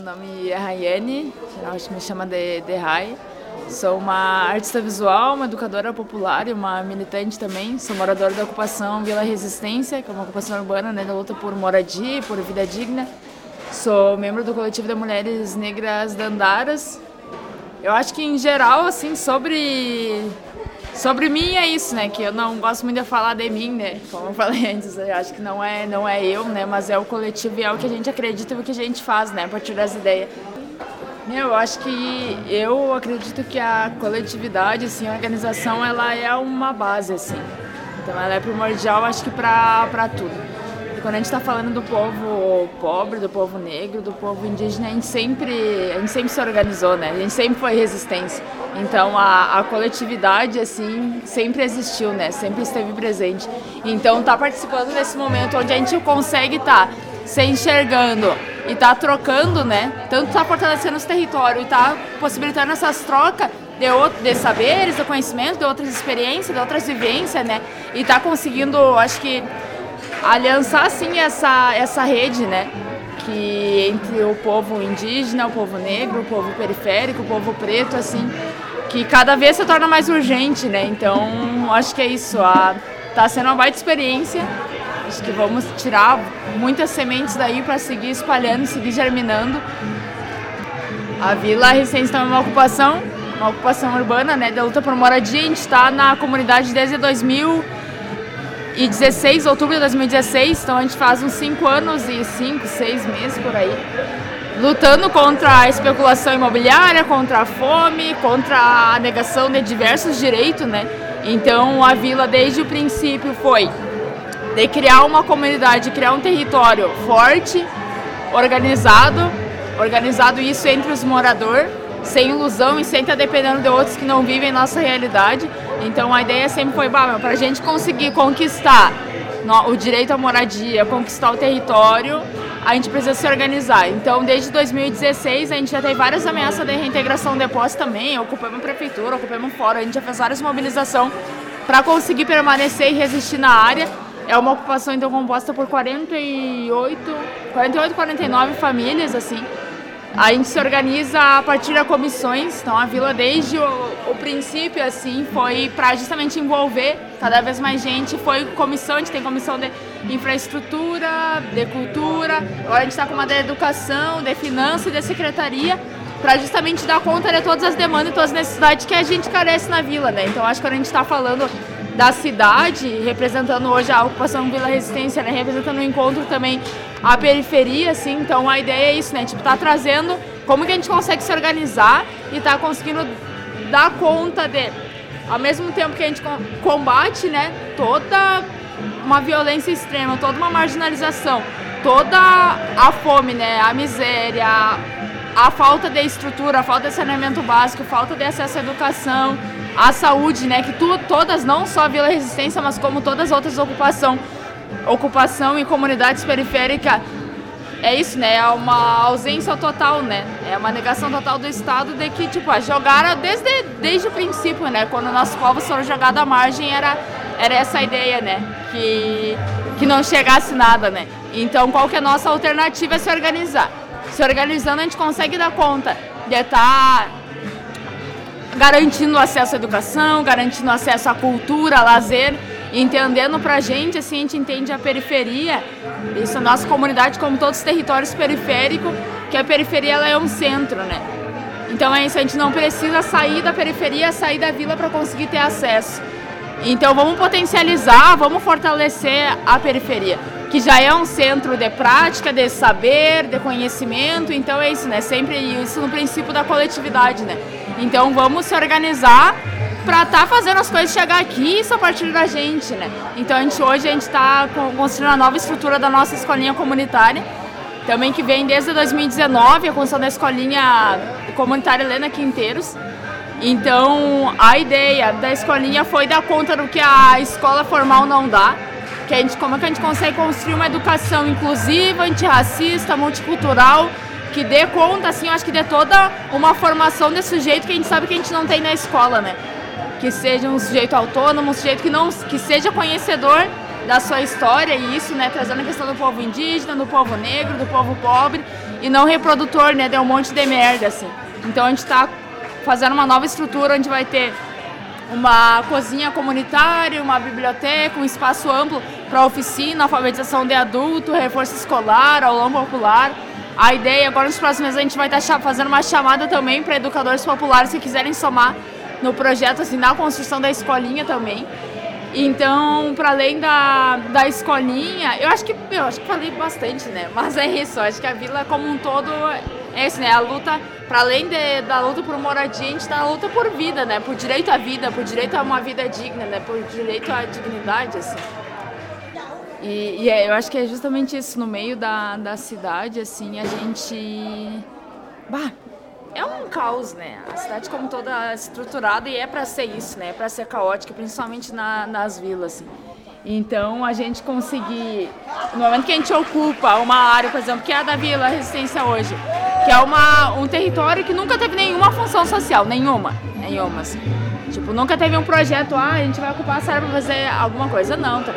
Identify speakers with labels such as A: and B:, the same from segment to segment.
A: nome é Rayane, que me chama de, de Rai. Sou uma artista visual, uma educadora popular e uma militante também. Sou moradora da ocupação Vila Resistência, que é uma ocupação urbana né, da luta por moradia e por vida digna. Sou membro do coletivo de mulheres negras Dandaras. Eu acho que em geral, assim, sobre sobre mim é isso, né? Que eu não gosto muito de falar de mim, né? Como eu falei antes, eu acho que não é não é eu, né? Mas é o coletivo e é o que a gente acredita e o que a gente faz, né? A partir das ideias. Eu acho que eu acredito que a coletividade, assim, a organização, ela é uma base, assim. Então ela é primordial, acho que para tudo. Quando a gente está falando do povo pobre, do povo negro, do povo indígena, a gente sempre, a gente sempre se organizou, né? A gente sempre foi resistência. Então a, a coletividade, assim, sempre existiu, né? Sempre esteve presente. Então tá participando desse momento onde a gente consegue estar tá se enxergando e tá trocando, né? Tanto tá fortalecendo os territórios e tá possibilitando essas trocas de, de saberes, de conhecimento, de outras experiências, de outras vivências, né? E tá conseguindo, acho que, aliançar, assim, essa, essa rede, né? Que entre o povo indígena, o povo negro, o povo periférico, o povo preto, assim, que cada vez se torna mais urgente, né? Então, acho que é isso. A, tá sendo uma baita experiência Acho que vamos tirar muitas sementes daí para seguir espalhando, seguir germinando. A Vila Recente também é uma ocupação, uma ocupação urbana, né, da luta por moradia. A gente está na comunidade desde 2016, outubro de 2016, então a gente faz uns 5 anos e 5, 6 meses por aí, lutando contra a especulação imobiliária, contra a fome, contra a negação de diversos direitos, né? Então a vila desde o princípio foi de criar uma comunidade, criar um território forte, organizado, organizado isso entre os moradores, sem ilusão e sem estar dependendo de outros que não vivem nossa realidade. Então a ideia sempre foi, para a gente conseguir conquistar o direito à moradia, conquistar o território, a gente precisa se organizar. Então, desde 2016, a gente já teve várias ameaças de reintegração de posse também, ocupamos a prefeitura, ocupamos fora, a gente já fez várias mobilizações para conseguir permanecer e resistir na área. É uma ocupação então composta por 48, 48, 49 famílias assim. A gente se organiza a partir de comissões, então a vila desde o, o princípio assim foi para justamente envolver cada vez mais gente. Foi comissão, a gente tem comissão de infraestrutura, de cultura, agora a gente está com uma de educação, de finanças e de secretaria para justamente dar conta de todas as demandas e todas as necessidades que a gente carece na vila, né? Então acho que quando a gente está falando da cidade, representando hoje a ocupação Vila Resistência, né? representando o encontro também a periferia, assim. Então a ideia é isso, né? Tipo, tá trazendo como que a gente consegue se organizar e tá conseguindo dar conta de, ao mesmo tempo que a gente combate, né, toda uma violência extrema, toda uma marginalização, toda a fome, né, a miséria, a falta de estrutura, a falta de saneamento básico, falta de acesso à educação, a saúde, né? Que tu, todas, não só a Vila Resistência, mas como todas as outras ocupação, ocupação em comunidades periféricas, é isso, né? É uma ausência total, né? É uma negação total do Estado de que, tipo, jogaram desde, desde o princípio, né? Quando nossos povos foram jogados à margem, era, era essa ideia, né? Que, que não chegasse nada, né? Então, qual que é a nossa alternativa? É se organizar. Se organizando, a gente consegue dar conta de estar tá garantindo acesso à educação, garantindo acesso à cultura, lazer, entendendo para a gente, assim, a gente entende a periferia, isso a nossa comunidade como todos os territórios periféricos, que a periferia ela é um centro, né? Então é isso, a gente não precisa sair da periferia, sair da vila para conseguir ter acesso. Então vamos potencializar, vamos fortalecer a periferia, que já é um centro de prática, de saber, de conhecimento, então é isso, né? Sempre isso no princípio da coletividade, né? Então vamos se organizar para estar tá fazendo as coisas chegar aqui isso a partir da gente, né? Então a gente hoje a gente está construindo a nova estrutura da nossa escolinha comunitária, também que vem desde 2019 a construção da escolinha comunitária Helena Quinteiros. Então a ideia da escolinha foi dar conta do que a escola formal não dá, que a gente como é que a gente consegue construir uma educação inclusiva, antirracista, multicultural que dê conta, assim, eu acho que dê toda uma formação desse sujeito que a gente sabe que a gente não tem na escola, né? Que seja um sujeito autônomo, um sujeito que não que seja conhecedor da sua história e isso, né, trazendo a questão do povo indígena, do povo negro, do povo pobre. e não reprodutor, né? Deu um monte de merda, assim. Então a gente está fazendo uma nova estrutura onde vai ter uma cozinha comunitária, uma biblioteca, um espaço amplo para oficina, alfabetização de adulto, reforço escolar, aulão popular. A ideia, agora nos próximos meses, a gente vai estar tá fazendo uma chamada também para educadores populares que quiserem somar no projeto, assim, na construção da escolinha também. Então, para além da, da escolinha, eu acho que eu acho que falei bastante, né? Mas é isso, acho que a vila como um todo é isso, né? A luta, para além de, da luta por moradia, a gente está na luta por vida, né? Por direito à vida, por direito a uma vida digna, né? Por direito à dignidade, assim. E, e é, eu acho que é justamente isso, no meio da, da cidade, assim, a gente... Bah, é um caos, né? A cidade como toda é estruturada e é para ser isso, né? É para ser caótica, principalmente na, nas vilas. Assim. Então a gente conseguir, no momento que a gente ocupa uma área, por exemplo, que é a da Vila Resistência hoje, que é uma, um território que nunca teve nenhuma função social, nenhuma, nenhuma, assim. Tipo, nunca teve um projeto, ah, a gente vai ocupar essa área para fazer alguma coisa, não, tá?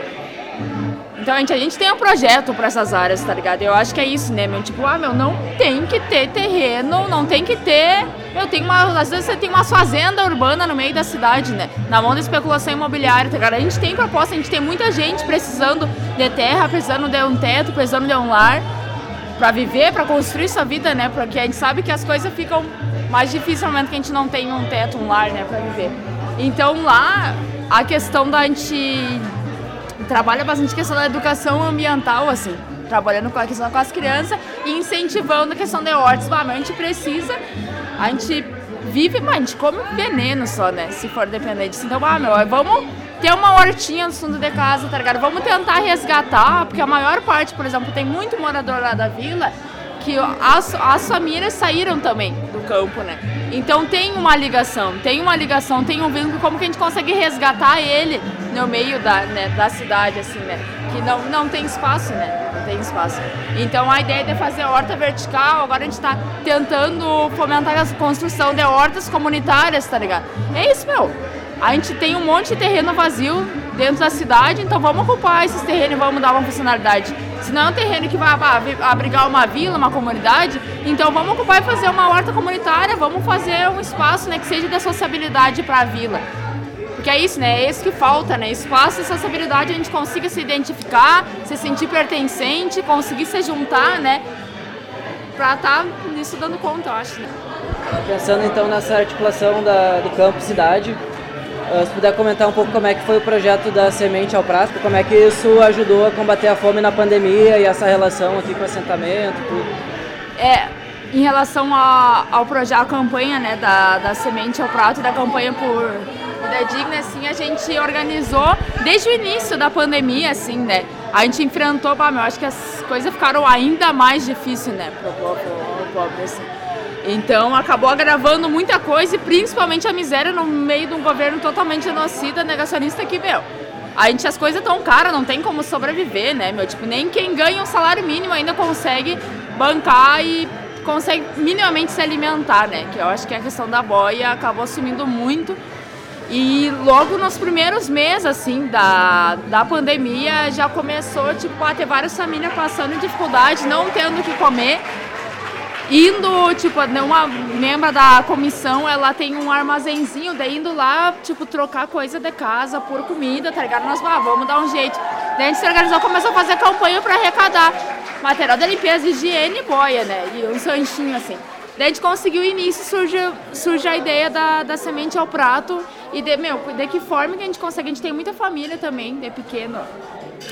A: Então a gente, a gente tem um projeto para essas áreas, tá ligado? Eu acho que é isso, né, meu? Tipo, ah, meu, não tem que ter terreno, não tem que ter. Meu, tem uma. Às vezes você tem uma fazenda urbana no meio da cidade, né? Na mão da especulação imobiliária, tá ligado? A gente tem proposta, a gente tem muita gente precisando de terra, precisando de um teto, precisando de um lar para viver, para construir sua vida, né? Porque a gente sabe que as coisas ficam mais difíceis no momento que a gente não tem um teto, um lar, né, para viver. Então lá a questão da gente trabalha bastante questão da educação ambiental, assim, trabalhando com a questão com as crianças e incentivando a questão de hortas. Ah, mas a gente precisa, a gente vive, mas a gente come veneno só, né? Se for dependente disso. Então, ah, meu, vamos ter uma hortinha no fundo de casa, tá ligado? Vamos tentar resgatar, porque a maior parte, por exemplo, tem muito morador lá da vila que as, as famílias saíram também do campo, né? Então tem uma ligação, tem uma ligação, tem um vínculo, como que a gente consegue resgatar ele no meio da, né, da cidade, assim, né? Que não, não tem espaço, né? Não tem espaço. Então a ideia de fazer horta vertical, agora a gente está tentando fomentar a construção de hortas comunitárias, tá ligado? É isso, meu. A gente tem um monte de terreno vazio dentro da cidade, então vamos ocupar esses terrenos e vamos dar uma funcionalidade. Se não é um terreno que vai abrigar uma vila, uma comunidade, então vamos ocupar e fazer uma horta comunitária, vamos fazer um espaço né, que seja de sociabilidade para a vila. Porque é isso, né? É isso que falta, né? Espaço e sociabilidade a gente consiga se identificar, se sentir pertencente, conseguir se juntar, né? Para estar tá nisso dando conta, eu acho. Né?
B: Pensando então nessa articulação da, do campo cidade, se puder comentar um pouco como é que foi o projeto da Semente ao Prato, como é que isso ajudou a combater a fome na pandemia e essa relação aqui com o assentamento, tudo.
A: É, em relação a, ao projeto, a campanha né, da, da Semente ao Prato e da campanha por Vida Digna, assim, a gente organizou desde o início da pandemia, assim, né? A gente enfrentou, bah, eu acho que as coisas ficaram ainda mais difíceis, né, pro povo, pobre, assim. Então acabou agravando muita coisa e principalmente a miséria no meio de um governo totalmente genocida, negacionista que, meu, a gente as coisas tão caras, não tem como sobreviver, né, meu? Tipo, nem quem ganha um salário mínimo ainda consegue bancar e consegue minimamente se alimentar, né? Que eu acho que a questão da boia acabou sumindo muito. E logo nos primeiros meses, assim, da, da pandemia, já começou, tipo, a ter várias famílias passando dificuldade, não tendo o que comer indo, tipo, uma membro da comissão, ela tem um armazenzinho, daí indo lá, tipo, trocar coisa de casa por comida, tá ligado? Nós, ah, vamos dar um jeito. Daí a gente se organizou, começou a fazer campanha para arrecadar material de limpeza, higiene e boia, né? E um sanchinho, assim. Daí a gente conseguiu o início, surge, surge a ideia da, da semente ao prato e de, meu, de que forma que a gente consegue, a gente tem muita família também, de pequeno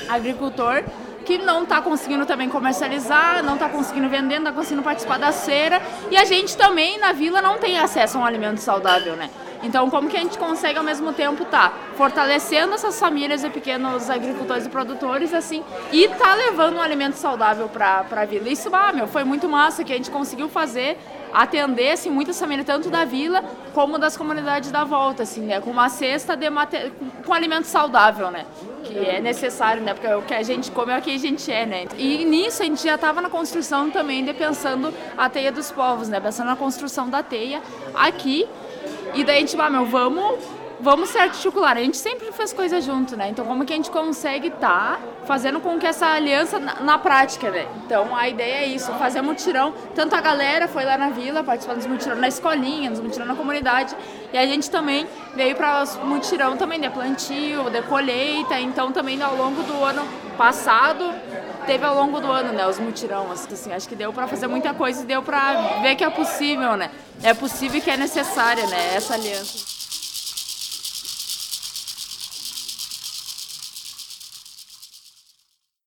A: agricultor, que não está conseguindo também comercializar, não está conseguindo vender, não está conseguindo participar da feira. E a gente também na vila não tem acesso a um alimento saudável, né? Então, como que a gente consegue ao mesmo tempo estar tá fortalecendo essas famílias e pequenos agricultores e produtores, assim, e tá levando um alimento saudável para a vila? Isso, ah, meu, foi muito massa que a gente conseguiu fazer atender assim, muitas famílias, tanto da vila como das comunidades da volta, assim, né? Com uma cesta de mater... com alimento saudável, né? Que é necessário, né? Porque o que a gente come é o que a gente é, né? E nisso a gente já estava na construção também de pensando a teia dos povos, né? Pensando na construção da teia aqui. E daí a gente, ah, meu, vamos vamos se articular. A gente sempre fez coisas junto, né? Então, como que a gente consegue estar tá fazendo com que essa aliança na, na, prática, né? Então, a ideia é isso, fazer mutirão. Tanto a galera foi lá na vila participando dos mutirão na escolinha, dos mutirão na comunidade, e a gente também veio para mutirão também de plantio, de colheita. Então, também ao longo do ano passado, teve ao longo do ano, né, os mutirão, assim, acho que deu para fazer muita coisa e deu para ver que é possível, né? É possível e que é necessária, né, essa aliança.